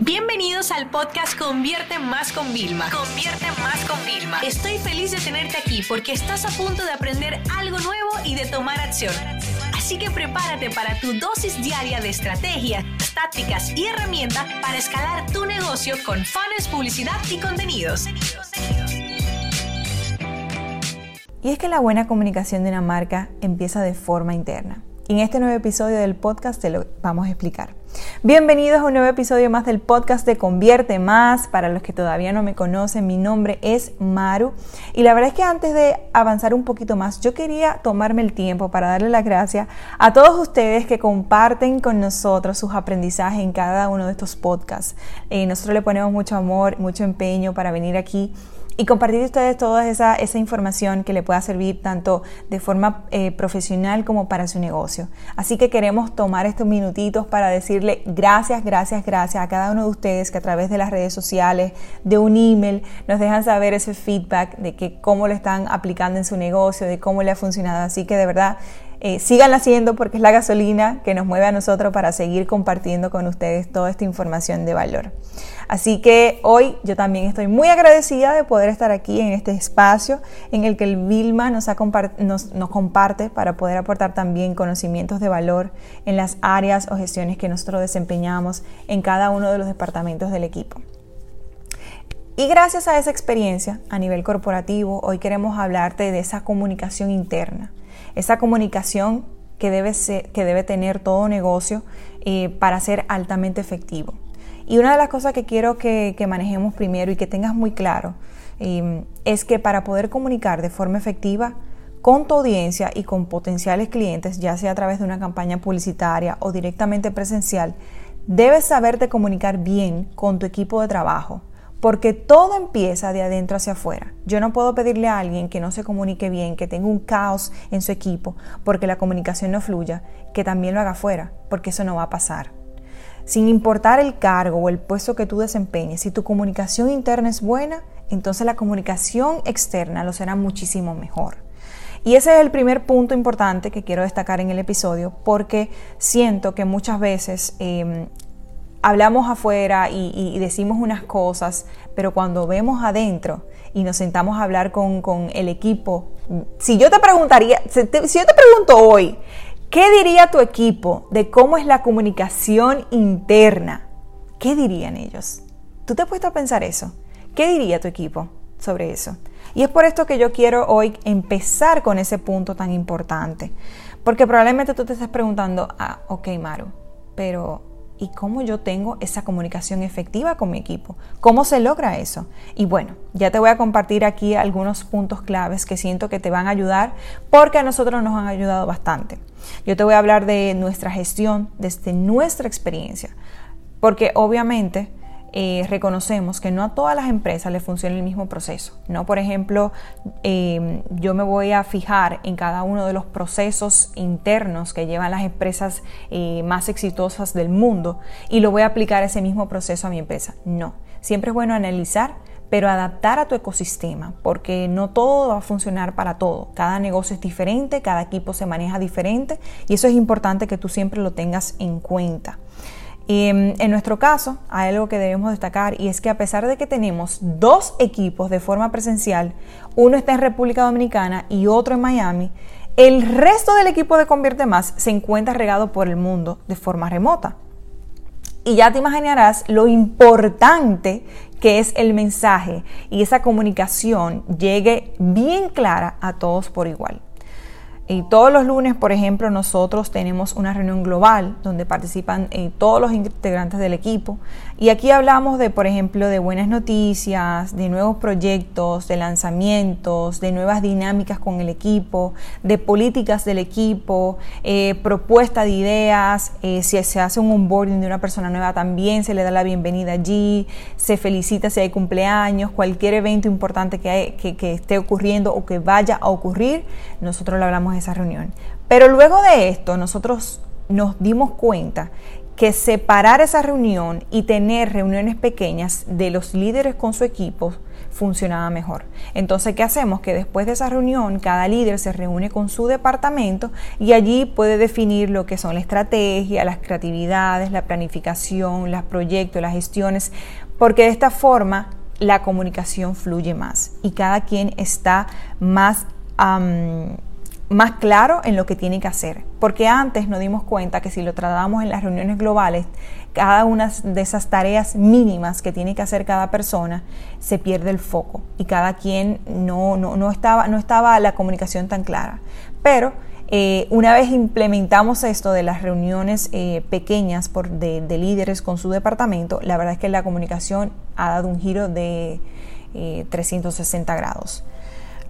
Bienvenidos al podcast Convierte Más con Vilma. Convierte Más con Vilma. Estoy feliz de tenerte aquí porque estás a punto de aprender algo nuevo y de tomar acción. Así que prepárate para tu dosis diaria de estrategias, tácticas y herramientas para escalar tu negocio con fans, publicidad y contenidos. Y es que la buena comunicación de una marca empieza de forma interna. Y en este nuevo episodio del podcast te lo vamos a explicar. Bienvenidos a un nuevo episodio más del podcast de Convierte Más. Para los que todavía no me conocen, mi nombre es Maru. Y la verdad es que antes de avanzar un poquito más, yo quería tomarme el tiempo para darle las gracias a todos ustedes que comparten con nosotros sus aprendizajes en cada uno de estos podcasts. Eh, nosotros le ponemos mucho amor, mucho empeño para venir aquí y compartir ustedes toda esa, esa, información que le pueda servir tanto de forma eh, profesional como para su negocio. Así que queremos tomar estos minutitos para decirle gracias, gracias, gracias a cada uno de ustedes que a través de las redes sociales, de un email, nos dejan saber ese feedback de que cómo lo están aplicando en su negocio, de cómo le ha funcionado. Así que de verdad eh, sigan haciendo porque es la gasolina que nos mueve a nosotros para seguir compartiendo con ustedes toda esta información de valor. Así que hoy yo también estoy muy agradecida de poder estar aquí en este espacio en el que el Vilma nos, nos comparte para poder aportar también conocimientos de valor en las áreas o gestiones que nosotros desempeñamos en cada uno de los departamentos del equipo. Y gracias a esa experiencia a nivel corporativo, hoy queremos hablarte de esa comunicación interna esa comunicación que debe, que debe tener todo negocio eh, para ser altamente efectivo. Y una de las cosas que quiero que, manejemos primero y que tengas muy claro em, es que para poder comunicar de forma efectiva con tu audiencia y con potenciales clientes, ya sea a través de una campaña publicitaria o directamente presencial, debes saberte comunicar bien con tu equipo de trabajo porque todo empieza de adentro hacia afuera. Yo no puedo pedirle a alguien que no se comunique bien, que tenga un caos en su equipo, porque la comunicación no fluya, que también lo haga afuera, porque eso no va a pasar. Sin importar el cargo o el puesto que tú desempeñes, si tu comunicación interna es buena, entonces la comunicación externa lo será muchísimo mejor. Y ese es el primer punto importante que quiero destacar en el episodio porque siento que muchas veces em, hablamos afuera y, decimos unas cosas, pero cuando vemos adentro y nos sentamos a hablar con, el equipo, si yo te preguntaría, si, yo te pregunto hoy, ¿qué diría tu equipo de cómo es la comunicación interna? ¿Qué dirían ellos? ¿Tú te has puesto a pensar eso? ¿Qué diría tu equipo sobre eso? Y es por esto que yo quiero hoy empezar con ese punto tan importante. Porque probablemente tú te estés preguntando, ah, ok, Maru, pero y cómo yo tengo esa comunicación efectiva con mi equipo. ¿Cómo se logra eso? Y bueno, ya te voy a compartir aquí algunos puntos claves que siento que te van a ayudar porque a nosotros nos han ayudado bastante. Yo te voy a hablar de nuestra gestión desde nuestra experiencia, porque obviamente eh, reconocemos que no a todas las empresas le funciona el mismo proceso. ¿no? Por ejemplo, em, yo me voy a fijar en cada uno de los procesos internos que llevan las empresas eh, más exitosas del mundo y lo voy a aplicar ese mismo proceso a mi empresa. No, siempre es bueno analizar pero adaptar a tu ecosistema, porque no todo va a funcionar para todo. Cada negocio es diferente, cada equipo se maneja diferente y eso es importante que tú siempre lo tengas en cuenta. Y em, en nuestro caso, hay algo que debemos destacar y es que a pesar de que tenemos dos equipos de forma presencial, uno está en República Dominicana y otro en Miami, el resto del equipo de Convierte Más se encuentra regado por el mundo de forma remota. Y ya te imaginarás lo importante que es el mensaje y esa comunicación llegue bien clara a todos por igual. Y todos los lunes, por ejemplo, nosotros tenemos una reunión global donde participan eh, todos los integrantes del equipo. Y aquí hablamos de, por ejemplo, de buenas noticias, de nuevos proyectos, de lanzamientos, de nuevas dinámicas con el equipo, de políticas del equipo, eh, propuesta de ideas. Eh, si se hace un onboarding de una persona nueva, también se le da la bienvenida allí. Se felicita si hay cumpleaños, cualquier evento importante que, que esté ocurriendo o que vaya a ocurrir, nosotros lo hablamos esa reunión. Pero luego de esto, nosotros nos dimos cuenta que separar esa reunión y tener reuniones pequeñas de los líderes con su equipo funcionaba mejor. Entonces, ¿qué hacemos? Que después de esa reunión, cada líder se reúne con su departamento y allí puede definir lo que son la estrategia, las creatividades, la planificación, los proyectos, las gestiones, porque de esta forma la comunicación fluye más y cada quien está más más claro en lo que tiene que hacer. Porque antes nos dimos cuenta que si lo tratábamos en las reuniones globales, cada una de esas tareas mínimas que tiene que hacer cada persona, se pierde el foco y cada quien no, no, estaba, no estaba la comunicación tan clara. Pero eh, una vez implementamos esto de las reuniones eh, pequeñas de, líderes con su departamento, la verdad es que la comunicación ha dado un giro de 360 eh, grados.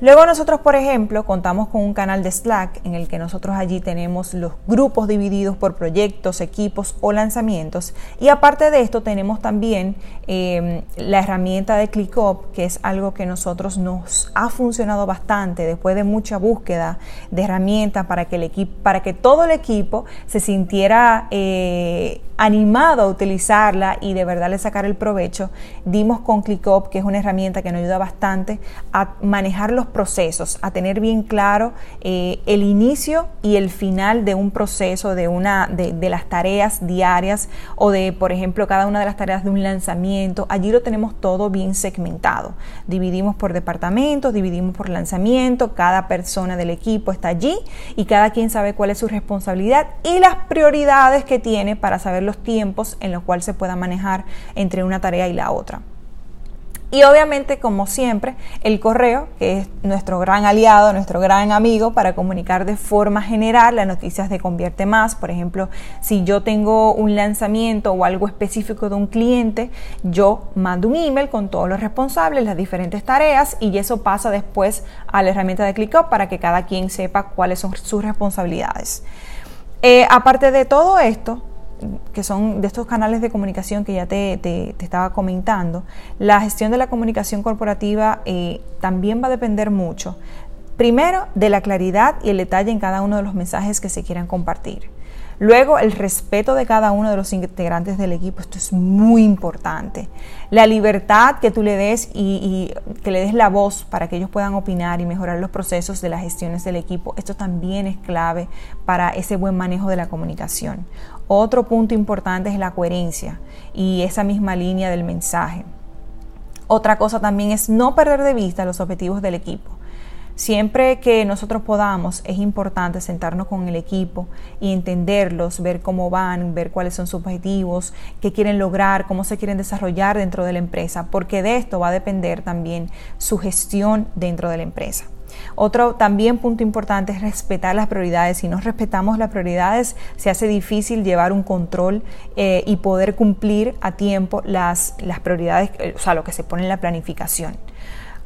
Luego nosotros, por ejemplo, contamos con un canal de Slack en el que nosotros allí tenemos los grupos divididos por proyectos, equipos o lanzamientos. Y aparte de esto tenemos también em, la herramienta de ClickUp, que es algo que nosotros nos ha funcionado bastante después de mucha búsqueda de herramientas para que el equipo, para que todo el equipo se sintiera eh, animado a utilizarla y de verdad le sacar el provecho. Dimos con ClickUp, que es una herramienta que nos ayuda bastante a manejar los procesos, a tener bien claro eh, el inicio y el final de un proceso, de, una, de, las tareas diarias o de, por ejemplo, cada una de las tareas de un lanzamiento. Allí lo tenemos todo bien segmentado. Dividimos por departamentos, dividimos por lanzamiento, cada persona del equipo está allí y cada quien sabe cuál es su responsabilidad y las prioridades que tiene para saber los tiempos en los cuales se pueda manejar entre una tarea y la otra. Y obviamente, como siempre, el correo, que es nuestro gran aliado, nuestro gran amigo para comunicar de forma general las noticias de Convierte Más. Por ejemplo, si yo tengo un lanzamiento o algo específico de un cliente, yo mando un email con todos los responsables, las diferentes tareas y eso pasa después a la herramienta de ClickUp para que cada quien sepa cuáles son sus responsabilidades. Eh, aparte de todo esto, que son de estos canales de comunicación que ya te, estaba comentando, la gestión de la comunicación corporativa eh, también va a depender mucho, primero, de la claridad y el detalle en cada uno de los mensajes que se quieran compartir. Luego, el respeto de cada uno de los integrantes del equipo, esto es muy importante. La libertad que tú le des y, que le des la voz para que ellos puedan opinar y mejorar los procesos de las gestiones del equipo, esto también es clave para ese buen manejo de la comunicación. Otro punto importante es la coherencia y esa misma línea del mensaje. Otra cosa también es no perder de vista los objetivos del equipo. Siempre que nosotros podamos, es importante sentarnos con el equipo y entenderlos, ver cómo van, ver cuáles son sus objetivos, qué quieren lograr, cómo se quieren desarrollar dentro de la empresa, porque de esto va a depender también su gestión dentro de la empresa. Otro también punto importante es respetar las prioridades. Si no respetamos las prioridades, se hace difícil llevar un control eh, y poder cumplir a tiempo las, las prioridades, o sea, lo que se pone en la planificación.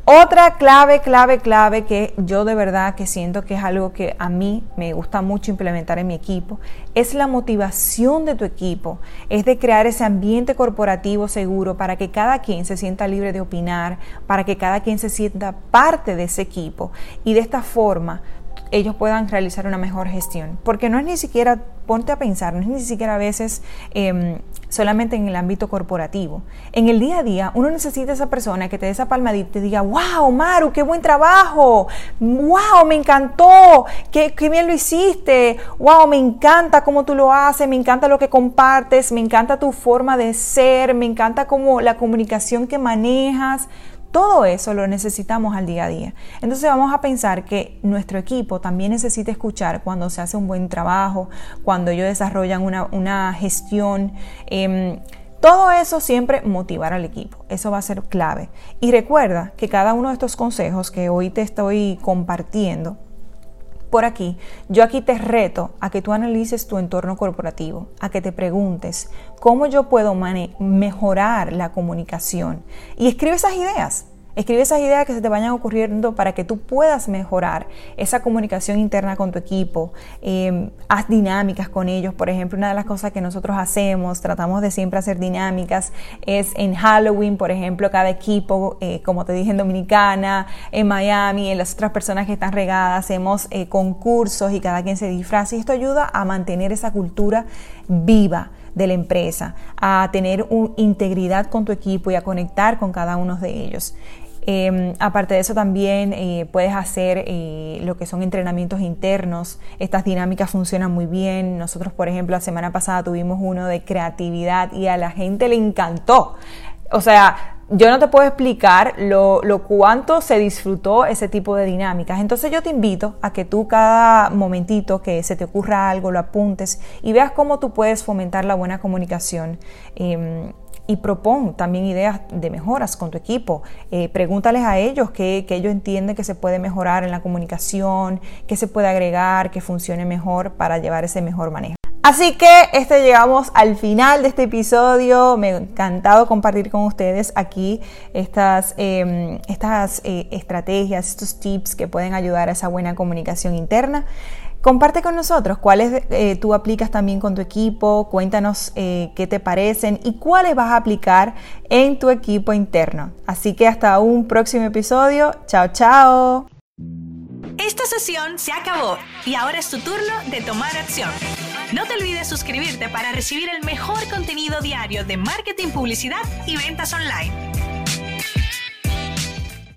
Otra clave, clave, clave que yo de verdad que siento que es algo que a mí me gusta mucho implementar en mi equipo es la motivación de tu equipo, es de crear ese ambiente corporativo seguro para que cada quien se sienta libre de opinar, para que cada quien se sienta parte de ese equipo. Y de esta forma ellos puedan realizar una mejor gestión. Porque no es ni siquiera, ponte a pensar, no es ni siquiera a veces em, solamente en el ámbito corporativo. En el día a día uno necesita esa persona que te dé esa palmadita y te diga, wow, Maru, qué buen trabajo, wow, me encantó, qué, qué bien lo hiciste, wow, me encanta cómo tú lo haces, me encanta lo que compartes, me encanta tu forma de ser, me encanta cómo la comunicación que manejas. Todo eso lo necesitamos al día a día. Entonces vamos a pensar que nuestro equipo también necesita escuchar cuando se hace un buen trabajo, cuando ellos desarrollan una, gestión. Em, todo eso siempre motivar al equipo. Eso va a ser clave. Y recuerda que cada uno de estos consejos que hoy te estoy compartiendo por aquí, yo aquí te reto a que tú analices tu entorno corporativo, a que te preguntes cómo yo puedo mejorar la comunicación y escribe esas ideas. Escribe esas ideas que se te vayan ocurriendo para que tú puedas mejorar esa comunicación interna con tu equipo. Em, haz dinámicas con ellos. Por ejemplo, una de las cosas que nosotros hacemos, tratamos de siempre hacer dinámicas, es en Halloween, por ejemplo, cada equipo, eh, como te dije en Dominicana, en Miami, en las otras personas que están regadas, hacemos eh, concursos y cada quien se disfraza. Y esto ayuda a mantener esa cultura viva de la empresa, a tener integridad con tu equipo y a conectar con cada uno de ellos. Em, aparte de eso también eh, puedes hacer eh, lo que son entrenamientos internos. Estas dinámicas funcionan muy bien. Nosotros, por ejemplo, la semana pasada tuvimos uno de creatividad y a la gente le encantó. O sea, yo no te puedo explicar lo, cuánto se disfrutó ese tipo de dinámicas. Entonces yo te invito a que tú cada momentito que se te ocurra algo lo apuntes y veas cómo tú puedes fomentar la buena comunicación. Em, y propon también ideas de mejoras con tu equipo. Eh, pregúntales a ellos qué, ellos entienden que se puede mejorar en la comunicación, qué se puede agregar, que funcione mejor para llevar ese mejor manejo. Así que este llegamos al final de este episodio. Me ha encantado compartir con ustedes aquí estas, em, estas eh, estrategias, estos tips que pueden ayudar a esa buena comunicación interna. Comparte con nosotros cuáles eh, tú aplicas también con tu equipo, cuéntanos eh, qué te parecen y cuáles vas a aplicar en tu equipo interno. Así que hasta un próximo episodio. Chao, chao. Esta sesión se acabó y ahora es tu turno de tomar acción. No te olvides suscribirte para recibir el mejor contenido diario de marketing, publicidad y ventas online.